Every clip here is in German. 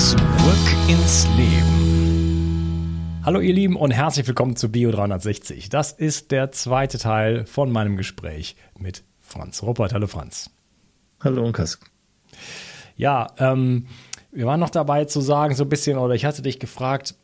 Zurück ins Leben. Hallo ihr Lieben und herzlich willkommen zu Bio 360. Das ist der zweite Teil von meinem Gespräch mit Franz Ruppert. Hallo Franz. Hallo Unkas. Ja, ähm, wir waren noch dabei zu sagen, so ein bisschen, oder ich hatte dich gefragt,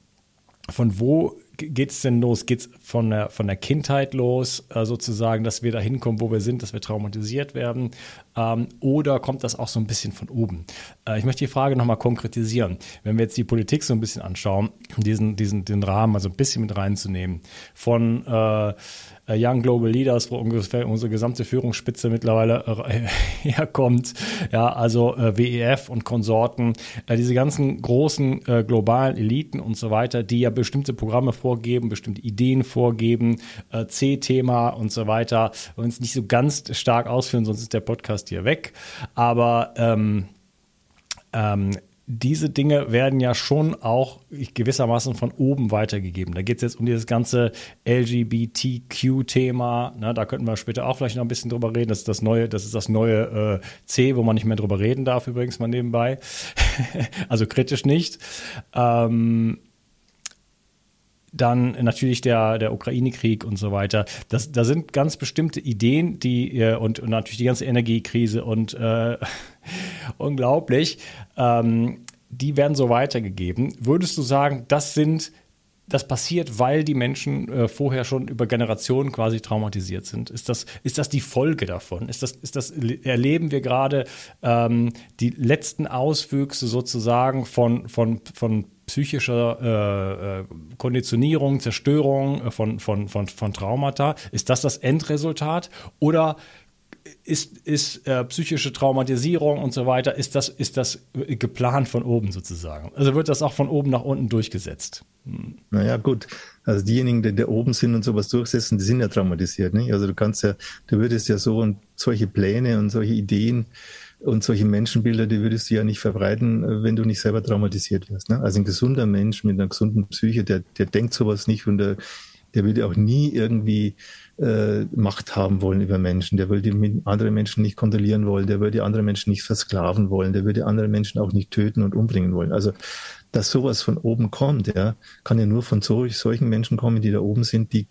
von wo geht es denn los? Geht es von der, von der Kindheit los, äh, sozusagen, dass wir da hinkommen, wo wir sind, dass wir traumatisiert werden? Ähm, oder kommt das auch so ein bisschen von oben? Äh, ich möchte die Frage nochmal konkretisieren. Wenn wir jetzt die Politik so ein bisschen anschauen, diesen, diesen, den Rahmen also ein bisschen mit reinzunehmen, von äh, Young Global Leaders, wo ungefähr unsere gesamte Führungsspitze mittlerweile äh, herkommt. Ja, also äh, WEF und Konsorten, äh, diese ganzen großen äh, globalen Eliten und so weiter, die ja bestimmte Programme vorgeben, bestimmte Ideen vorgeben, äh, C-Thema und so weiter. Und es nicht so ganz stark ausführen, sonst ist der Podcast hier weg. Aber ähm, ähm, diese Dinge werden ja schon auch gewissermaßen von oben weitergegeben. Da geht es jetzt um dieses ganze LGBTQ-Thema. Ne, da könnten wir später auch vielleicht noch ein bisschen drüber reden. Das ist das neue, das ist das neue äh, C, wo man nicht mehr drüber reden darf, übrigens mal nebenbei. also kritisch nicht. Ähm, dann natürlich der, der Ukraine-Krieg und so weiter. Das, da sind ganz bestimmte Ideen, die äh, und, und natürlich die ganze Energiekrise und äh, unglaublich, ähm, die werden so weitergegeben. Würdest du sagen, das sind das passiert, weil die Menschen äh, vorher schon über Generationen quasi traumatisiert sind. Ist das, ist das die Folge davon? Ist das, ist das, erleben wir gerade ähm, die letzten Auswüchse sozusagen von, von, von psychischer äh, äh, Konditionierung, Zerstörung äh, von, von, von, von Traumata. Ist das das Endresultat? Oder ist, ist äh, psychische Traumatisierung und so weiter, ist das, ist das geplant von oben sozusagen? Also wird das auch von oben nach unten durchgesetzt? Hm. Naja, gut. Also diejenigen, die da oben sind und sowas durchsetzen, die sind ja traumatisiert. Nicht? Also du kannst ja, du würdest ja so und solche Pläne und solche Ideen und solche Menschenbilder, die würdest du ja nicht verbreiten, äh, wenn du nicht selber traumatisiert wirst. Ne? Also ein gesunder Mensch mit einer gesunden Psyche, der, der denkt sowas nicht und der, der würde auch nie irgendwie äh, Macht haben wollen über Menschen. Der würde andere Menschen nicht kontrollieren wollen. Der würde andere Menschen nicht versklaven wollen. Der würde andere Menschen auch nicht töten und umbringen wollen. Also, dass sowas von oben kommt, ja, kann ja nur von so, solchen Menschen kommen, die da oben sind, die,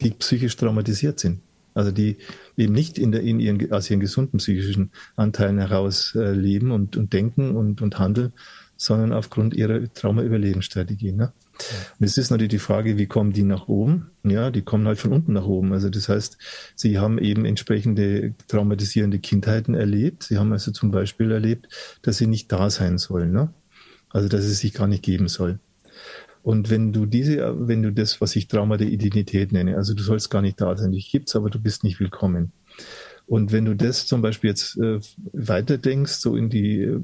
die psychisch traumatisiert sind. Also die eben nicht in, der, in ihren, aus ihren gesunden psychischen Anteilen heraus äh, leben und, und denken und, und handeln, sondern aufgrund ihrer Trauma-Überlebensstrategie. Ne? Und es ist natürlich die Frage, wie kommen die nach oben? Ja, die kommen halt von unten nach oben. Also das heißt, sie haben eben entsprechende traumatisierende Kindheiten erlebt. Sie haben also zum Beispiel erlebt, dass sie nicht da sein sollen. Ne? Also dass es sich gar nicht geben soll. Und wenn du diese, wenn du das, was ich Trauma der Identität nenne, also du sollst gar nicht da sein, dich gibt's, aber du bist nicht willkommen. Und wenn du das zum Beispiel jetzt äh, weiterdenkst, so in die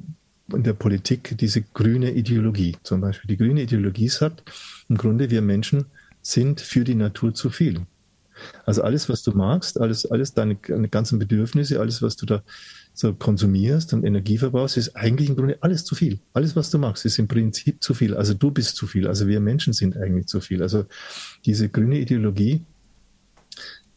in der Politik diese grüne Ideologie zum Beispiel. Die grüne Ideologie sagt, im Grunde wir Menschen sind für die Natur zu viel. Also alles, was du magst, alles, alles deine, deine ganzen Bedürfnisse, alles, was du da so konsumierst und Energie verbrauchst, ist eigentlich im Grunde alles zu viel. Alles, was du magst, ist im Prinzip zu viel. Also du bist zu viel. Also wir Menschen sind eigentlich zu viel. Also diese grüne Ideologie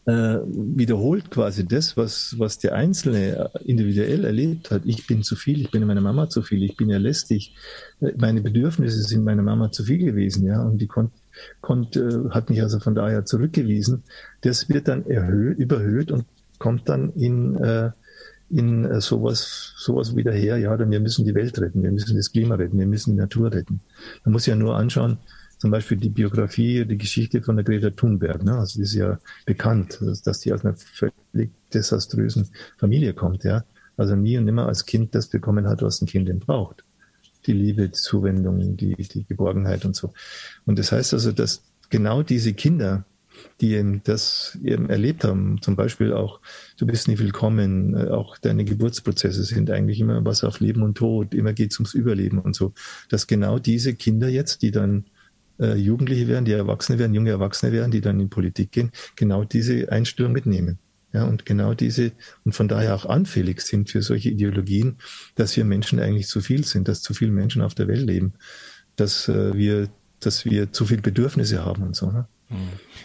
wiederholt quasi das, was, was der Einzelne individuell erlebt hat. Ich bin zu viel, ich bin meiner Mama zu viel, ich bin ja lästig. Äh, meine Bedürfnisse sind meiner Mama zu viel gewesen, ja, und die konnte konnt, äh, hat mich also von daher zurückgewiesen. Das wird dann erhöht, überhöht und kommt dann in, äh, in äh, sowas, sowas wieder her, ja, dann wir müssen die Welt retten, wir müssen das Klima retten, wir müssen die Natur retten. Man muss ja nur anschauen, zum Beispiel die Biografie, die Geschichte von der Greta Thunberg. Ne? Also die ist ja bekannt, dass die aus einer völlig desaströsen Familie kommt. Ja? Also nie und nimmer als Kind das bekommen hat, was ein Kind denn braucht. Die Liebe, die Zuwendung, die, die Geborgenheit und so. Und das heißt also, dass genau diese Kinder, die eben das eben erlebt haben, zum Beispiel auch, du bist nie willkommen, äh, auch deine Geburtsprozesse sind eigentlich immer was auf Leben und Tod, immer geht's ums Überleben und so, dass genau diese Kinder jetzt, die dann äh, Jugendliche werden, die Erwachsene werden, junge Erwachsene werden, die dann in Politik gehen, genau diese Einstellung mitnehmen. Ja, und genau diese, und von daher auch anfällig sind für solche Ideologien, dass wir Menschen eigentlich zu viel sind, dass zu viele Menschen auf der Welt leben, dass äh, wir, dass wir zu viele Bedürfnisse haben und so. Ne? Hm.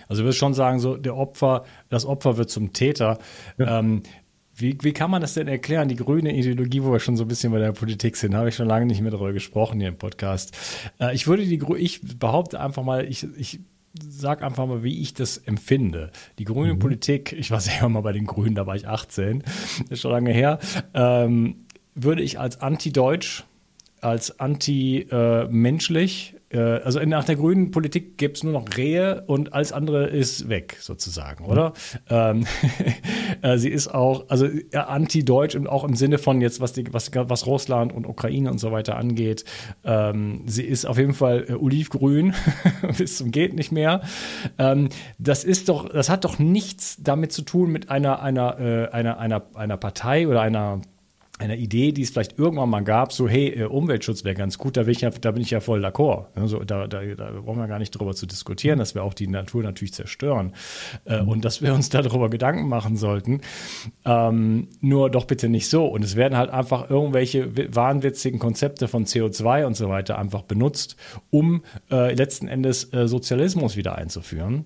Also ich würde schon sagen, so der Opfer, das Opfer wird zum Täter. Ja. Ähm, wie, wie kann man das denn erklären, die grüne Ideologie, wo wir schon so ein bisschen bei der Politik sind, habe ich schon lange nicht mehr darüber gesprochen hier im Podcast. Äh, ich würde die, ich behaupte einfach mal, ich, ich sag einfach mal, wie ich das empfinde. Die grüne mhm. Politik, ich war selber mal bei den Grünen, da war ich 18, ist schon lange her, ähm, würde ich als anti-deutsch, als anti-menschlich äh, also nach der grünen Politik gibt es nur noch Rehe und alles andere ist weg, sozusagen, oder? Ähm, äh, sie ist auch, also anti-deutsch und auch im Sinne von jetzt, was, die, was, was Russland und Ukraine und so weiter angeht. Ähm, sie ist auf jeden Fall äh, olivgrün bis zum geht nicht mehr. Ähm, das ist doch, das hat doch nichts damit zu tun mit einer, einer, äh, einer, einer, einer Partei oder einer einer Idee, die es vielleicht irgendwann mal gab, so hey, äh, Umweltschutz wäre ganz gut, da bin ich ja, da bin ich ja voll d'accord. Also, da, da, da brauchen wir gar nicht drüber zu diskutieren, dass wir auch die Natur natürlich zerstören äh, und dass wir uns darüber Gedanken machen sollten. Ähm, nur doch bitte nicht so. Und es werden halt einfach irgendwelche wahnwitzigen Konzepte von CO2 und so weiter einfach benutzt, um äh, letzten Endes äh, Sozialismus wieder einzuführen.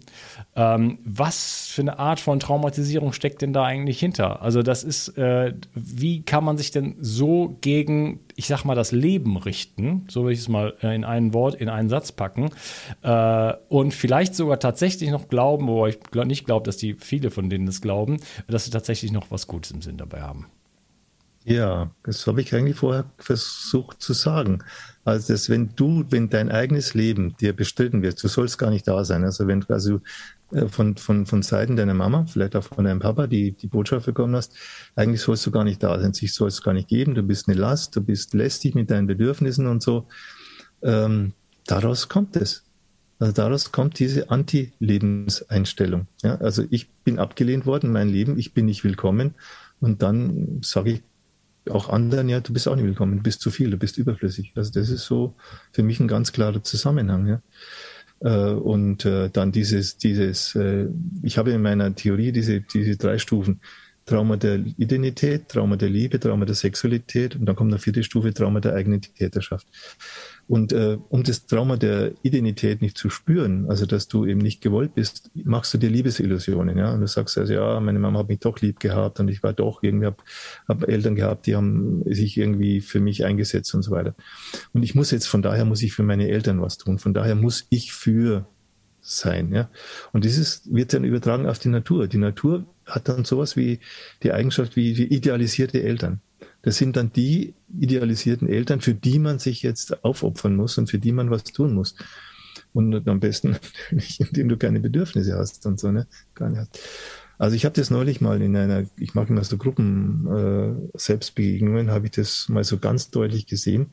Ähm, was für eine Art von Traumatisierung steckt denn da eigentlich hinter? Also das ist, äh, wie kann man sich denn so gegen, ich sag mal, das Leben richten, so will ich es mal äh, in ein Wort, in einen Satz packen, äh, und vielleicht sogar tatsächlich noch glauben, wo ich nicht glaube, dass die viele von denen das glauben, dass sie tatsächlich noch was Gutes im Sinn dabei haben. Ja, das habe ich eigentlich vorher versucht zu sagen. Also, dass wenn du, wenn dein eigenes Leben dir bestritten wird, du sollst gar nicht da sein. Also, wenn du also von, von, von Seiten deiner Mama, vielleicht auch von deinem Papa, die die Botschaft bekommen hast, eigentlich sollst du gar nicht da sein, sich soll es gar nicht geben, du bist eine Last, du bist lästig mit deinen Bedürfnissen und so. Ähm, daraus kommt es. Also daraus kommt diese Anti-Lebenseinstellung. Ja, also ich bin abgelehnt worden, mein Leben, ich bin nicht willkommen. Und dann sage ich auch anderen, ja, du bist auch nicht willkommen, du bist zu viel, du bist überflüssig. Also das ist so für mich ein ganz klarer Zusammenhang. Ja. Äh, und äh, dann dieses, dieses, äh, ich habe in meiner Theorie diese, diese drei Stufen. Trauma der Identität, Trauma der Liebe, Trauma der Sexualität und dann kommt eine vierte Stufe, Trauma der eigenen Täterschaft. Und äh, um das Trauma der Identität nicht zu spüren, also dass du eben nicht gewollt bist, machst du dir Liebesillusionen, ja. Und du sagst also, ja, meine Mama hat mich doch lieb gehabt und ich war doch irgendwie, habe hab Eltern gehabt, die haben sich irgendwie für mich eingesetzt und so weiter. Und ich muss jetzt, von daher muss ich für meine Eltern was tun. Von daher muss ich für sein. Ja? Und dieses wird dann übertragen auf die Natur. Die Natur hat dann sowas wie die Eigenschaft wie, wie idealisierte Eltern. Das sind dann die idealisierten Eltern, für die man sich jetzt aufopfern muss und für die man was tun muss. Und am besten natürlich, indem du keine Bedürfnisse hast und so, ne? Gar nicht. Also ich habe das neulich mal in einer, ich mache immer so Gruppen äh, Selbstbegegnungen, habe ich das mal so ganz deutlich gesehen.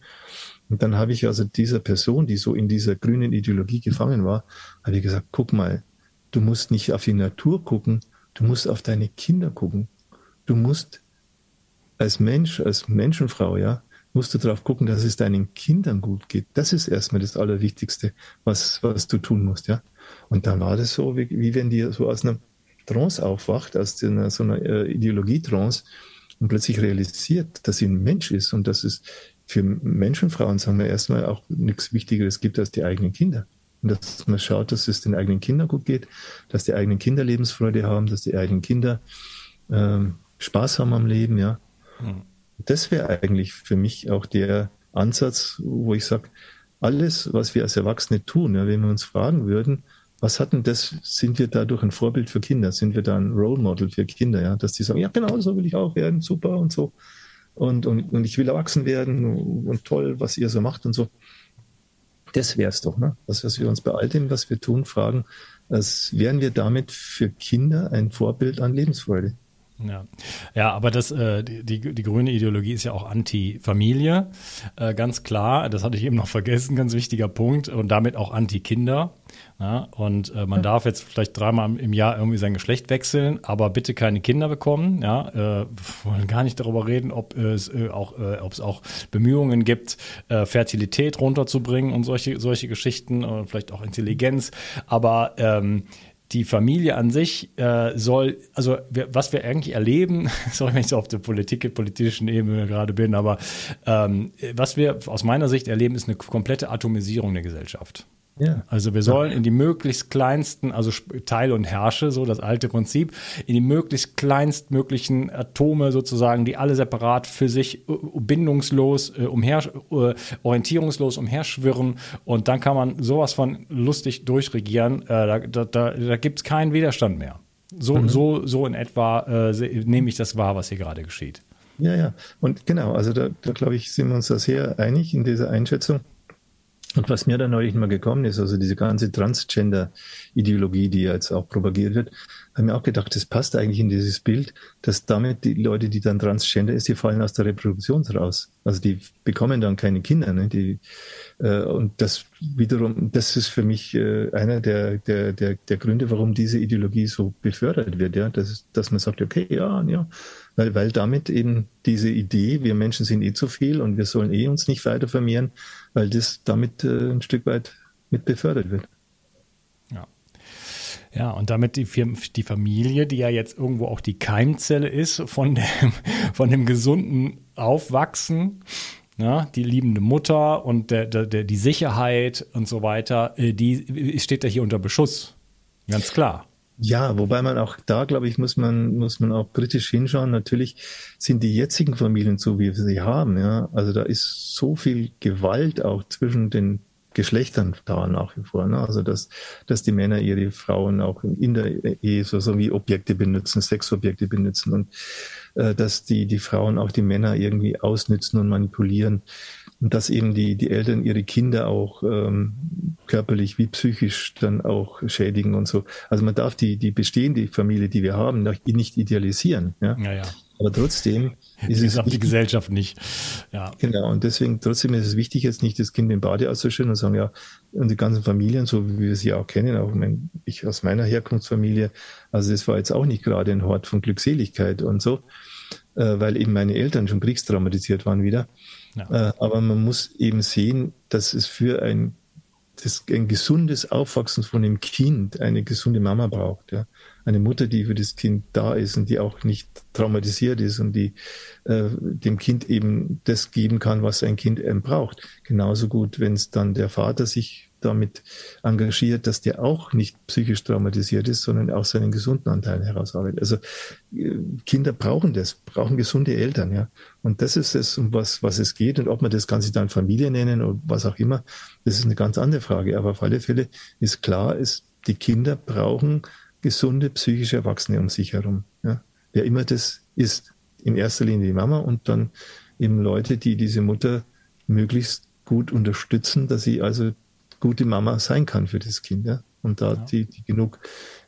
Und dann habe ich also dieser Person, die so in dieser grünen Ideologie gefangen war, habe ich gesagt, guck mal, du musst nicht auf die Natur gucken, du musst auf deine Kinder gucken. Du musst als Mensch, als Menschenfrau, ja, musst du darauf gucken, dass es deinen Kindern gut geht. Das ist erstmal das Allerwichtigste, was, was du tun musst, ja. Und dann war das so, wie, wie wenn die so aus einer Trance aufwacht, aus einer, so einer äh, Ideologie-Trance und plötzlich realisiert, dass sie ein Mensch ist und dass es für Menschenfrauen, sagen wir erstmal, auch nichts Wichtigeres gibt als die eigenen Kinder. Und dass man schaut, dass es den eigenen Kindern gut geht, dass die eigenen Kinder Lebensfreude haben, dass die eigenen Kinder ähm, Spaß haben am Leben, ja. Mhm. Das wäre eigentlich für mich auch der Ansatz, wo ich sage, alles, was wir als Erwachsene tun, ja, wenn wir uns fragen würden, was hat denn das, sind wir dadurch ein Vorbild für Kinder? Sind wir da ein Role Model für Kinder, ja? Dass die sagen, ja genau, so will ich auch werden, super und so. Und, und, und ich will erwachsen werden und toll, was ihr so macht und so. Das wäre es doch, ne? Das, was wir uns bei all dem, was wir tun, fragen, als wären wir damit für Kinder ein Vorbild an Lebensfreude. Ja, ja aber das, äh, die, die, die grüne Ideologie ist ja auch Anti-Familie, äh, ganz klar. Das hatte ich eben noch vergessen, ganz wichtiger Punkt. Und damit auch Anti-Kinder. Ja, und äh, man darf jetzt vielleicht dreimal im Jahr irgendwie sein Geschlecht wechseln, aber bitte keine Kinder bekommen. Ja, äh, wollen gar nicht darüber reden, ob es äh, auch, äh, ob es auch Bemühungen gibt, äh, Fertilität runterzubringen und solche solche Geschichten oder vielleicht auch Intelligenz. Aber ähm, die Familie an sich äh, soll, also wir, was wir eigentlich erleben, sorry, wenn ich so auf der Politik, politischen Ebene gerade bin, aber ähm, was wir aus meiner Sicht erleben, ist eine komplette Atomisierung der Gesellschaft. Ja. Also wir sollen in die möglichst kleinsten, also Teil und Herrsche, so das alte Prinzip, in die möglichst kleinstmöglichen Atome sozusagen, die alle separat für sich äh, bindungslos, äh, umher, äh, orientierungslos umherschwirren und dann kann man sowas von lustig durchregieren. da da, da, da gibt es keinen Widerstand mehr. So, mhm. so, so in etwa äh, nehme ich das wahr, was hier gerade geschieht. Ja, ja. Und genau, also da, da glaube ich, sind wir uns da sehr einig in dieser Einschätzung. Und was mir da neulich mal gekommen ist, also diese ganze Transgender-Ideologie, die jetzt auch propagiert wird, habe mir auch gedacht, das passt eigentlich in dieses Bild, dass damit die Leute, die dann Transgender ist, die fallen aus der Reproduktion raus. Also die bekommen dann keine Kinder. Ne? Die, äh, und das wiederum, das ist für mich äh, einer der, der, der, der Gründe, warum diese Ideologie so befördert wird, ja, dass, dass man sagt, okay, ja, ja, weil, weil damit eben diese Idee, wir Menschen sind eh zu viel und wir sollen eh uns nicht weiter vermehren, weil das damit äh, ein Stück weit mit befördert wird. Ja. Ja, und damit die, die Familie, die ja jetzt irgendwo auch die Keimzelle ist von dem, von dem gesunden Aufwachsen, ja, ne, die liebende Mutter und der, der, der, die Sicherheit und so weiter, äh, die steht da hier unter Beschuss. Ganz klar. Ja, wobei man auch da, glaube ich, muss man, muss man auch kritisch hinschauen. Natürlich sind die jetzigen Familien so, wie wir sie haben, ja. Also da ist so viel Gewalt auch zwischen den Geschlechtern da nach wie vor. Ne? Also dass, dass die Männer ihre Frauen auch in der Ehe so, so wie Objekte benutzen, Sexobjekte benutzen und äh, dass die, die Frauen auch die Männer irgendwie ausnützen und manipulieren und dass eben die, die Eltern ihre Kinder auch ähm, körperlich wie psychisch dann auch schädigen und so. Also man darf die, die bestehende Familie, die wir haben, nicht idealisieren. Ja, ja. ja. Aber trotzdem ist es die Gesellschaft nicht. Ja. Genau. Und deswegen trotzdem ist es wichtig, jetzt nicht das Kind im Bade auszuschütten und sagen, ja, und die ganzen Familien, so wie wir sie auch kennen, auch mein, ich aus meiner Herkunftsfamilie, also das war jetzt auch nicht gerade ein Hort von Glückseligkeit und so, äh, weil eben meine Eltern schon kriegstraumatisiert waren wieder. Ja. Äh, aber man muss eben sehen, dass es für ein, das, ein gesundes Aufwachsen von dem Kind eine gesunde Mama braucht. Ja. Eine Mutter, die für das Kind da ist und die auch nicht traumatisiert ist und die äh, dem Kind eben das geben kann, was ein Kind eben braucht. Genauso gut, wenn es dann der Vater sich damit engagiert, dass der auch nicht psychisch traumatisiert ist, sondern auch seinen gesunden Anteil herausarbeitet. Also äh, Kinder brauchen das, brauchen gesunde Eltern, ja. Und das ist es, um was, was es geht. Und ob man das Ganze dann Familie nennen oder was auch immer, das ist eine ganz andere Frage. Aber auf alle Fälle ist klar, es die Kinder brauchen gesunde psychische Erwachsene um sich herum. Ja? Wer immer das ist, in erster Linie die Mama und dann eben Leute, die diese Mutter möglichst gut unterstützen, dass sie also gute Mama sein kann für das Kind. Ja? Und da ja. die, die genug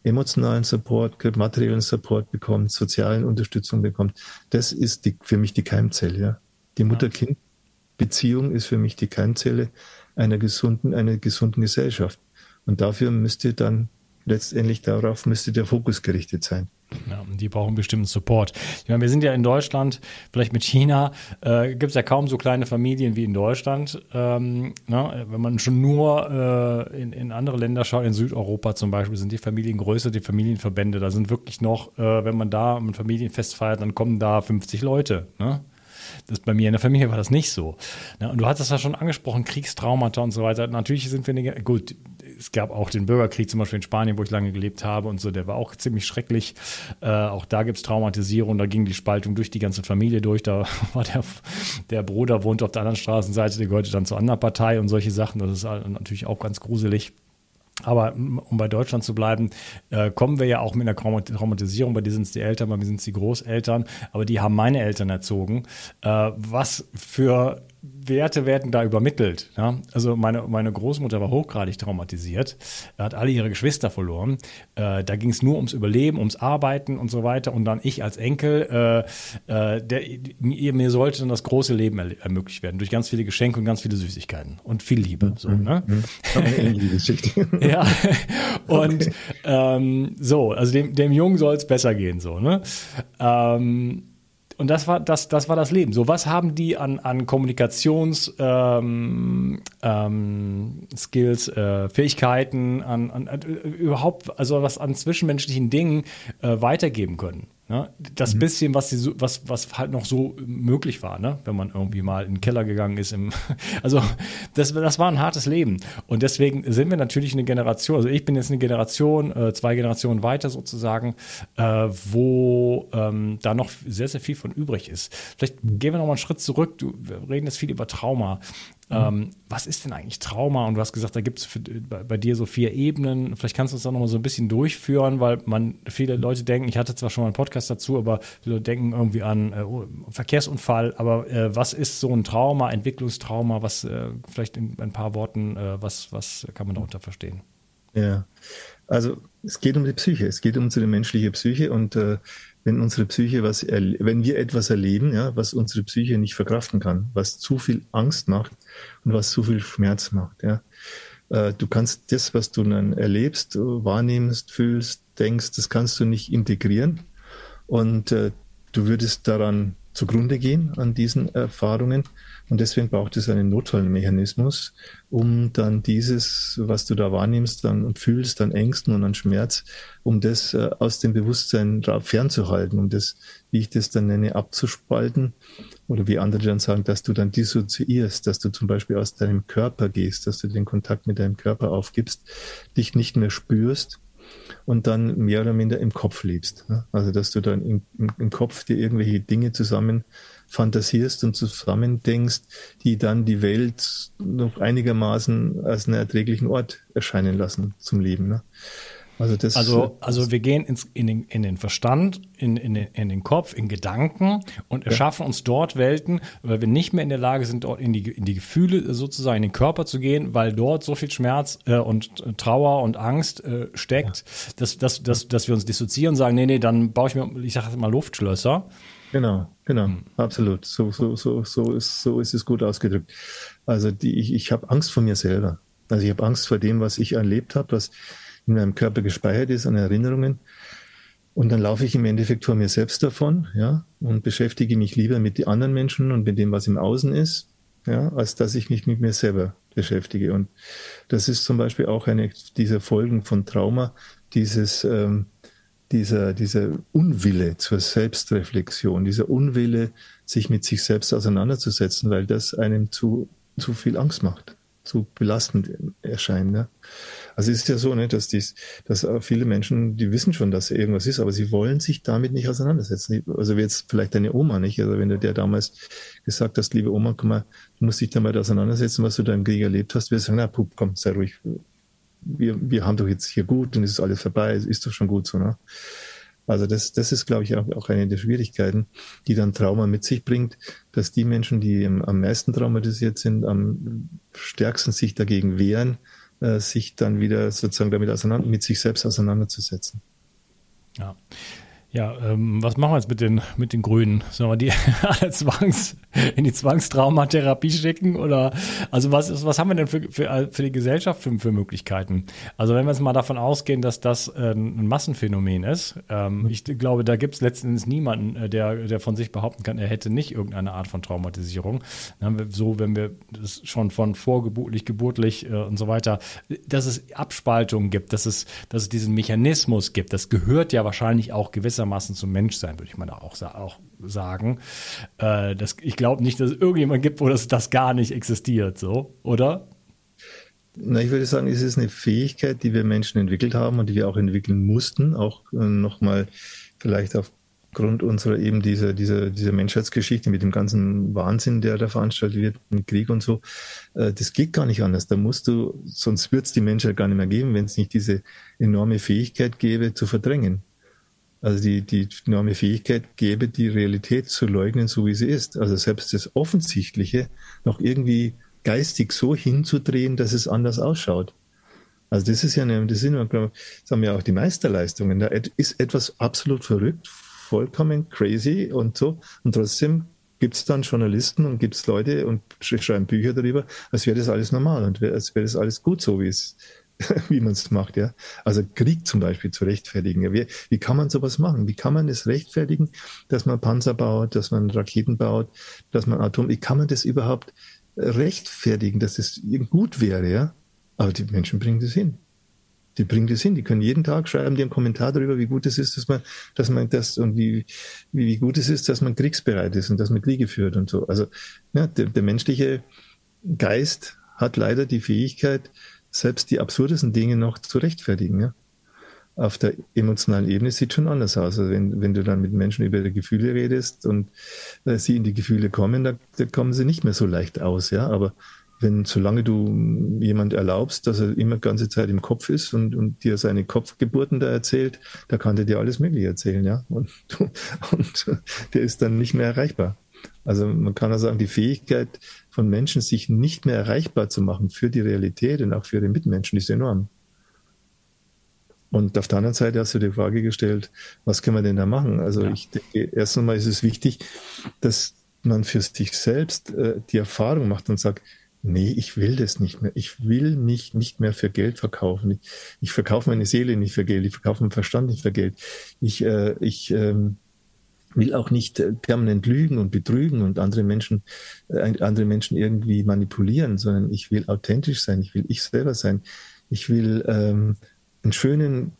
emotionalen Support, materiellen Support bekommt, sozialen Unterstützung bekommt. Das ist die, für mich die Keimzelle. Ja? Die Mutter-Kind-Beziehung ist für mich die Keimzelle einer gesunden, einer gesunden Gesellschaft. Und dafür müsste dann letztendlich darauf müsste der Fokus gerichtet sein. Ja, die brauchen bestimmten Support. Ich meine, wir sind ja in Deutschland, vielleicht mit China, äh, gibt es ja kaum so kleine Familien wie in Deutschland. Ähm, ne? Wenn man schon nur äh, in, in andere Länder schaut, in Südeuropa zum Beispiel, sind die Familien größer, die Familienverbände. Da sind wirklich noch, äh, wenn man da ein Familienfest feiert, dann kommen da 50 Leute. Ne? Das, bei mir in der Familie war das nicht so. Ne? Und du hattest ja schon angesprochen, Kriegstraumata und so weiter. Natürlich sind wir, nicht, gut, es gab auch den Bürgerkrieg zum Beispiel in Spanien, wo ich lange gelebt habe und so, der war auch ziemlich schrecklich. Äh, auch da gibt es Traumatisierung, da ging die Spaltung durch die ganze Familie durch. Da war der, der Bruder wohnte auf der anderen Straßenseite, der gehörte dann zur anderen Partei und solche Sachen. Das ist natürlich auch ganz gruselig. Aber um bei Deutschland zu bleiben, äh, kommen wir ja auch mit einer Traumatisierung. Bei dir sind es die Eltern, bei mir sind es die Großeltern. Aber die haben meine Eltern erzogen. Äh, was für Werte werden da übermittelt. Ja? Also meine, meine Großmutter war hochgradig traumatisiert, Er hat alle ihre Geschwister verloren. Äh, da ging es nur ums Überleben, ums Arbeiten und so weiter. Und dann ich als Enkel, äh, äh, der, mir sollte dann das große Leben er ermöglicht werden durch ganz viele Geschenke und ganz viele Süßigkeiten und viel Liebe. So, mhm. ne? Mhm. ja, und ähm, so, also dem, dem Jungen soll es besser gehen. So, ne? Ähm, und das war das, das war das Leben. So, was haben die an, an Kommunikations ähm, ähm, Skills, äh, Fähigkeiten, an, an, an, überhaupt, also was an zwischenmenschlichen Dingen äh, weitergeben können? Ne? Das mhm. bisschen, was, die, was, was halt noch so möglich war, ne? wenn man irgendwie mal in den Keller gegangen ist. Im also das, das war ein hartes Leben. Und deswegen sind wir natürlich eine Generation, also ich bin jetzt eine Generation, äh, zwei Generationen weiter sozusagen, äh, wo ähm, da noch sehr, sehr viel von übrig ist. Vielleicht gehen wir noch mal einen Schritt zurück. Du, wir reden jetzt viel über Trauma. Ähm, was ist denn eigentlich Trauma? Und du hast gesagt, da gibt es bei, bei, dir so vier Ebenen. Vielleicht kannst du uns da noch mal so ein bisschen durchführen, weil man viele Leute denken, ich hatte zwar schon mal einen Podcast dazu, aber viele denken irgendwie an äh, oh, Verkehrsunfall. Aber äh, was ist so ein Trauma, Entwicklungstrauma? Was äh, vielleicht in ein paar Worten, äh, was, was kann man darunter verstehen? Ja, also es geht um die Psyche, es geht um unsere menschliche Psyche und äh, wenn unsere Psyche was, wenn wir etwas erleben, ja, was unsere Psyche nicht verkraften kann, was zu viel Angst macht und was zu viel Schmerz macht, ja. Äh, du kannst das, was du dann erlebst, wahrnimmst, fühlst, denkst, das kannst du nicht integrieren und äh, du würdest daran zugrunde gehen an diesen Erfahrungen. Und deswegen braucht es einen Notfallmechanismus, um dann dieses, was du da wahrnimmst dann und fühlst, an Ängsten und an Schmerz, um das äh, aus dem Bewusstsein fernzuhalten, um das, wie ich das dann nenne, abzuspalten. Oder wie andere dann sagen, dass du dann dissoziierst, dass du zum Beispiel aus deinem Körper gehst, dass du den Kontakt mit deinem Körper aufgibst, dich nicht mehr spürst und dann mehr oder minder im Kopf lebst. Also dass du dann im, im Kopf dir irgendwelche Dinge zusammen fantasierst und zusammen denkst, die dann die Welt noch einigermaßen als einen erträglichen Ort erscheinen lassen zum Leben. Ne? Also, das, also, also wir gehen ins, in, den, in den Verstand, in, in, den, in den Kopf, in Gedanken und erschaffen ja. uns dort Welten, weil wir nicht mehr in der Lage sind, dort in die, in die Gefühle sozusagen, in den Körper zu gehen, weil dort so viel Schmerz äh, und Trauer und Angst äh, steckt, ja. dass, dass, dass, dass wir uns dissoziieren und sagen, nee, nee, dann baue ich mir, ich sage mal Luftschlösser. Genau, genau, hm. absolut. So, so, so, so, ist, so ist es gut ausgedrückt. Also die, ich, ich habe Angst vor mir selber. Also ich habe Angst vor dem, was ich erlebt habe, was in meinem Körper gespeichert ist an Erinnerungen. Und dann laufe ich im Endeffekt vor mir selbst davon, ja, und beschäftige mich lieber mit den anderen Menschen und mit dem, was im Außen ist, ja, als dass ich mich mit mir selber beschäftige. Und das ist zum Beispiel auch eine dieser Folgen von Trauma, dieses, ähm, dieser, dieser Unwille zur Selbstreflexion, dieser Unwille, sich mit sich selbst auseinanderzusetzen, weil das einem zu, zu viel Angst macht, zu belastend erscheint. Ne? Also es ist ja so, ne, dass, dies, dass viele Menschen, die wissen schon, dass irgendwas ist, aber sie wollen sich damit nicht auseinandersetzen. Also wie jetzt vielleicht deine Oma nicht. Also wenn du dir damals gesagt hast, liebe Oma, komm mal, du musst dich damit auseinandersetzen, was du da im Krieg erlebt hast, wir sagen, na Pup, komm, sei ruhig. wir, wir haben doch jetzt hier gut und es ist alles vorbei, es ist doch schon gut so. Ne? Also das, das ist, glaube ich, auch, auch eine der Schwierigkeiten, die dann Trauma mit sich bringt, dass die Menschen, die am meisten traumatisiert sind, am stärksten sich dagegen wehren, äh, sich dann wieder sozusagen damit auseinander, mit sich selbst auseinanderzusetzen. Ja. Ja, ähm, was machen wir jetzt mit den, mit den Grünen? Sollen wir die alle Zwangs, in die Zwangstraumatherapie schicken? Oder also was, ist, was haben wir denn für, für, für die Gesellschaft für, für Möglichkeiten? Also wenn wir jetzt mal davon ausgehen, dass das äh, ein Massenphänomen ist, ähm, ich glaube, da gibt es letztendlich niemanden, äh, der, der von sich behaupten kann, er hätte nicht irgendeine Art von Traumatisierung. Dann haben wir so, wenn wir das schon von vorgeburtlich, geburtlich äh, und so weiter, dass es Abspaltungen gibt, dass es, dass es diesen Mechanismus gibt, das gehört ja wahrscheinlich auch gewisse gewissermaßen zum Menschsein, würde ich mal da auch, auch sagen. Äh, das, ich glaube nicht, dass es irgendjemand gibt, wo das, das gar nicht existiert, so, oder? Na, ich würde sagen, es ist eine Fähigkeit, die wir Menschen entwickelt haben und die wir auch entwickeln mussten, auch äh, nochmal vielleicht aufgrund unserer eben dieser, dieser, dieser Menschheitsgeschichte mit dem ganzen Wahnsinn, der da veranstaltet wird, mit Krieg und so. Äh, das geht gar nicht anders. Da musst du, sonst wird es die Menschheit gar nicht mehr geben, wenn es nicht diese enorme Fähigkeit gäbe, zu verdrängen. Also die, die enorme Fähigkeit gäbe, die Realität zu leugnen, so wie sie ist. Also selbst das Offensichtliche noch irgendwie geistig so hinzudrehen, dass es anders ausschaut. Also das ist ja eine, das sind, das haben ja auch die Meisterleistungen. Da ist etwas absolut verrückt, vollkommen crazy und so. Und trotzdem gibt es dann Journalisten und gibt es Leute und schreiben Bücher darüber, als wäre das alles normal und als wäre das alles gut so, wie es, wie man es macht, ja. Also Krieg zum Beispiel zu rechtfertigen. Wie, wie kann man sowas machen? Wie kann man es rechtfertigen, dass man Panzer baut, dass man Raketen baut, dass man Atom, wie kann man das überhaupt rechtfertigen, dass es das gut wäre, ja? Aber die Menschen bringen das hin. Die bringen das hin. Die können jeden Tag schreiben die einen Kommentar darüber, wie gut es ist, dass man, dass man das und wie, wie, wie gut es ist, dass man kriegsbereit ist und dass man Kriege führt und so. Also, ja, der, der menschliche Geist hat leider die Fähigkeit, selbst die absurdesten Dinge noch zu rechtfertigen. Ja? Auf der emotionalen Ebene sieht schon anders aus. Also wenn, wenn du dann mit Menschen über die Gefühle redest und äh, sie in die Gefühle kommen, da, da kommen sie nicht mehr so leicht aus. Ja, aber wenn, solange du jemand erlaubst, dass er immer ganze Zeit im Kopf ist und, und dir seine Kopfgeburten da erzählt, da kann der dir alles Mögliche erzählen, ja. Und, und der ist dann nicht mehr erreichbar. Also man kann auch sagen, die Fähigkeit von Menschen, sich nicht mehr erreichbar zu machen für die Realität und auch für den Mitmenschen, ist enorm. Und auf der anderen Seite hast du die Frage gestellt, was können wir denn da machen? Also ja. ich denke, erst einmal ist es wichtig, dass man für sich selbst äh, die Erfahrung macht und sagt, nee, ich will das nicht mehr. Ich will mich nicht mehr für Geld verkaufen. Ich, ich verkaufe meine Seele nicht für Geld. Ich verkaufe meinen Verstand nicht für Geld. Ich, äh, ich ähm, will auch nicht äh, permanent lügen und betrügen und andere Menschen, äh, andere Menschen irgendwie manipulieren, sondern ich will authentisch sein, ich will ich selber sein. Ich will ähm, einen schönen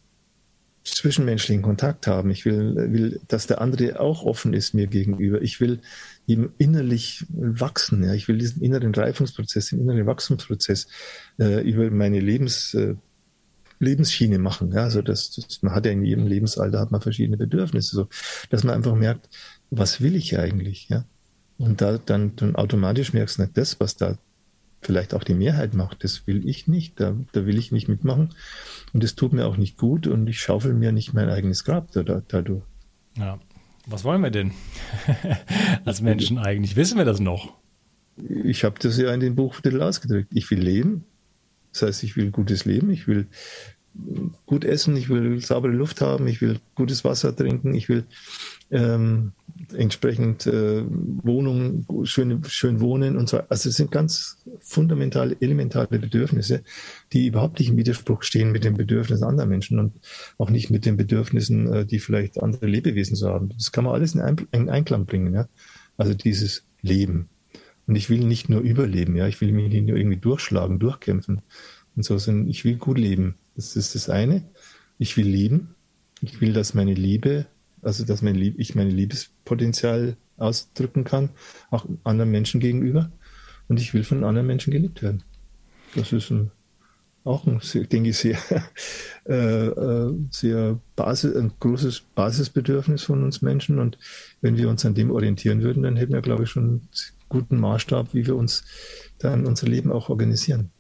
zwischenmenschlichen Kontakt haben. Ich will, will, dass der andere auch offen ist mir gegenüber. Ich will ihm innerlich wachsen. Ja. Ich will diesen inneren Reifungsprozess, den inneren Wachstumsprozess äh, über meine Lebens äh, Lebensschiene machen. Ja, also das, das, man hat ja in jedem Lebensalter hat man verschiedene Bedürfnisse, so dass man einfach merkt, was will ich eigentlich, ja? Und da dann, dann automatisch merkst du, das, was da vielleicht auch die Mehrheit macht, das will ich nicht, da, da will ich nicht mitmachen und es tut mir auch nicht gut und ich schaufel mir nicht mein eigenes Grab dadurch. Ja, was wollen wir denn als Menschen eigentlich? Wissen wir das noch? Ich habe das ja in dem Buch ausgedrückt. Ich will leben, das heißt, ich will gutes Leben, ich will gut essen, ich will saubere Luft haben, ich will gutes Wasser trinken, ich will ähm, entsprechend äh, Wohnung, schön, schön wohnen und so. Also es sind ganz fundamentale, elementare Bedürfnisse, die überhaupt nicht im Widerspruch stehen mit den Bedürfnissen anderer Menschen und auch nicht mit den Bedürfnissen, äh, die vielleicht andere Lebewesen so haben. Das kann man alles in Einklang bringen. Ja? Also dieses Leben. Und ich will nicht nur überleben, ja, ich will mich nicht nur irgendwie durchschlagen, durchkämpfen und so, sondern ich will gut leben. Das ist das eine. Ich will lieben. Ich will, dass meine Liebe, also dass mein Lieb, ich mein Liebespotenzial ausdrücken kann, auch anderen Menschen gegenüber. Und ich will von anderen Menschen geliebt werden. Das ist ein, auch ein, denke ich, sehr, äh, äh, sehr Basis, ein großes Basisbedürfnis von uns Menschen. Und wenn wir uns an dem orientieren würden, dann hätten wir, glaube ich, schon guten Maßstab, wie wir uns dann unser Leben auch organisieren.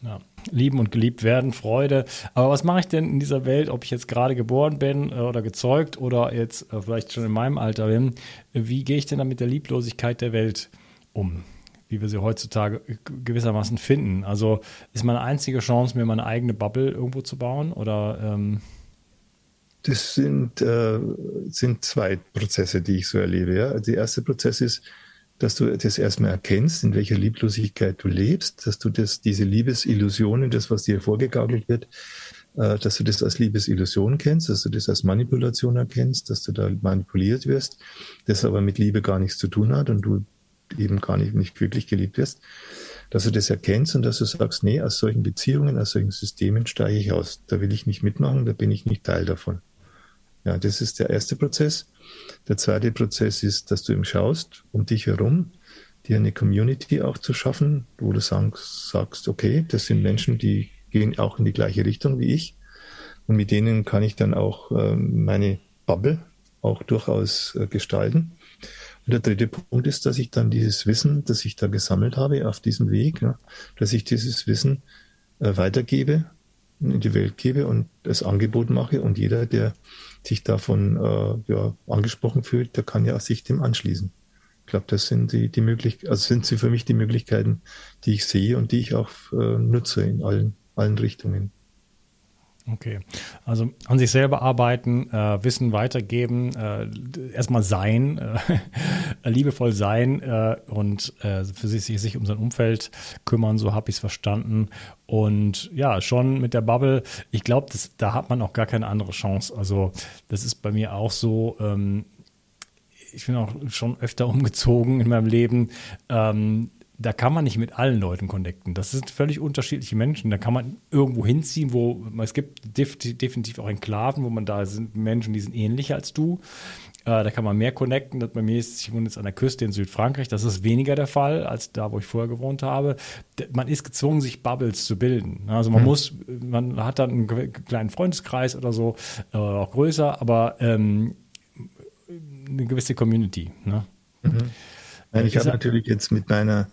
Ja. Lieben und geliebt werden, Freude. Aber was mache ich denn in dieser Welt, ob ich jetzt gerade geboren bin äh, oder gezeugt oder jetzt äh, vielleicht schon in meinem Alter bin? Wie gehe ich denn dann mit der Lieblosigkeit der Welt um? Wie wir sie heutzutage gewissermaßen finden. Also ist meine einzige Chance, mir meine eigene Bubble irgendwo zu bauen oder ähm das sind, äh, sind zwei Prozesse, die ich so erlebe. Ja. Der erste Prozess ist, dass du das erstmal erkennst, in welcher Lieblosigkeit du lebst, dass du das, diese Liebesillusionen, das, was dir vorgegagelt wird, äh, dass du das als Liebesillusion kennst, dass du das als Manipulation erkennst, dass du da manipuliert wirst, das aber mit Liebe gar nichts zu tun hat und du eben gar nicht, nicht wirklich geliebt wirst, dass du das erkennst und dass du sagst, nee, aus solchen Beziehungen, aus solchen Systemen steige ich aus. Da will ich nicht mitmachen, da bin ich nicht Teil davon. Ja, das ist der erste Prozess. Der zweite Prozess ist, dass du eben schaust, um dich herum, dir eine Community auch zu schaffen, wo du sagst, okay, das sind Menschen, die gehen auch in die gleiche Richtung wie ich. Und mit denen kann ich dann auch äh, meine Bubble auch durchaus äh, gestalten. Und der dritte Punkt ist, dass ich dann dieses Wissen, das ich da gesammelt habe auf diesem Weg, dass ich dieses Wissen äh, weitergebe, in die Welt gebe und das Angebot mache und jeder, der sich davon äh, ja, angesprochen fühlt, der kann ja sich dem anschließen. Ich glaube, das sind die, die Möglichkeiten, also sind sie für mich die Möglichkeiten, die ich sehe und die ich auch äh, nutze in allen, allen Richtungen. Okay, also an sich selber arbeiten, äh, Wissen weitergeben, äh, erstmal sein, äh, liebevoll sein äh, und äh, für sich, sich um sein Umfeld kümmern, so habe ich es verstanden. Und ja, schon mit der Bubble, ich glaube, da hat man auch gar keine andere Chance. Also das ist bei mir auch so. Ähm, ich bin auch schon öfter umgezogen in meinem Leben. Ähm, da kann man nicht mit allen Leuten connecten. Das sind völlig unterschiedliche Menschen. Da kann man irgendwo hinziehen, wo es gibt definitiv auch Enklaven, wo man da sind Menschen, die sind ähnlicher als du. Äh, da kann man mehr connecten. Das bei mir ist, ich wohne jetzt an der Küste in Südfrankreich. Das ist weniger der Fall als da, wo ich vorher gewohnt habe. Man ist gezwungen, sich Bubbles zu bilden. Also man mhm. muss, man hat dann einen kleinen Freundeskreis oder so, äh, auch größer, aber ähm, eine gewisse Community. Ne? Mhm. Ich habe natürlich jetzt mit meiner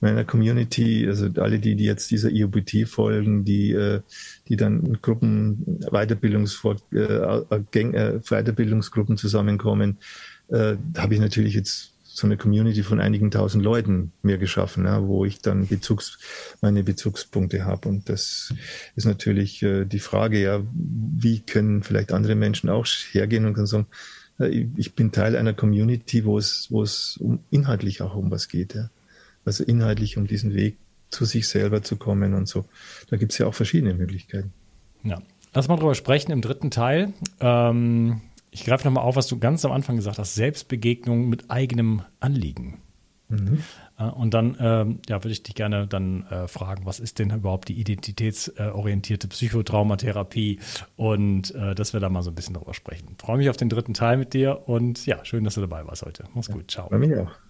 meiner Community, also alle die, die jetzt dieser IOBT folgen, die, äh, die dann Gruppen Weiterbildungsvor äh, äh, äh, Weiterbildungsgruppen zusammenkommen, äh, habe ich natürlich jetzt so eine Community von einigen tausend Leuten mir geschaffen, ja, wo ich dann Bezugs, meine Bezugspunkte habe. Und das ist natürlich äh, die Frage, ja, wie können vielleicht andere Menschen auch hergehen und können sagen, äh, ich bin Teil einer Community, wo es, wo es um inhaltlich auch um was geht. Ja also inhaltlich um diesen Weg zu sich selber zu kommen und so. Da gibt es ja auch verschiedene Möglichkeiten. Ja, lass mal drüber sprechen im dritten Teil. Ähm, ich greife nochmal auf, was du ganz am Anfang gesagt hast: Selbstbegegnung mit eigenem Anliegen. Mhm. Äh, und dann ähm, ja, würde ich dich gerne dann äh, fragen, was ist denn überhaupt die identitätsorientierte Psychotraumatherapie und äh, dass wir da mal so ein bisschen drüber sprechen. Ich freue mich auf den dritten Teil mit dir und ja, schön, dass du dabei warst heute. Mach's gut, ciao. Bei mir auch.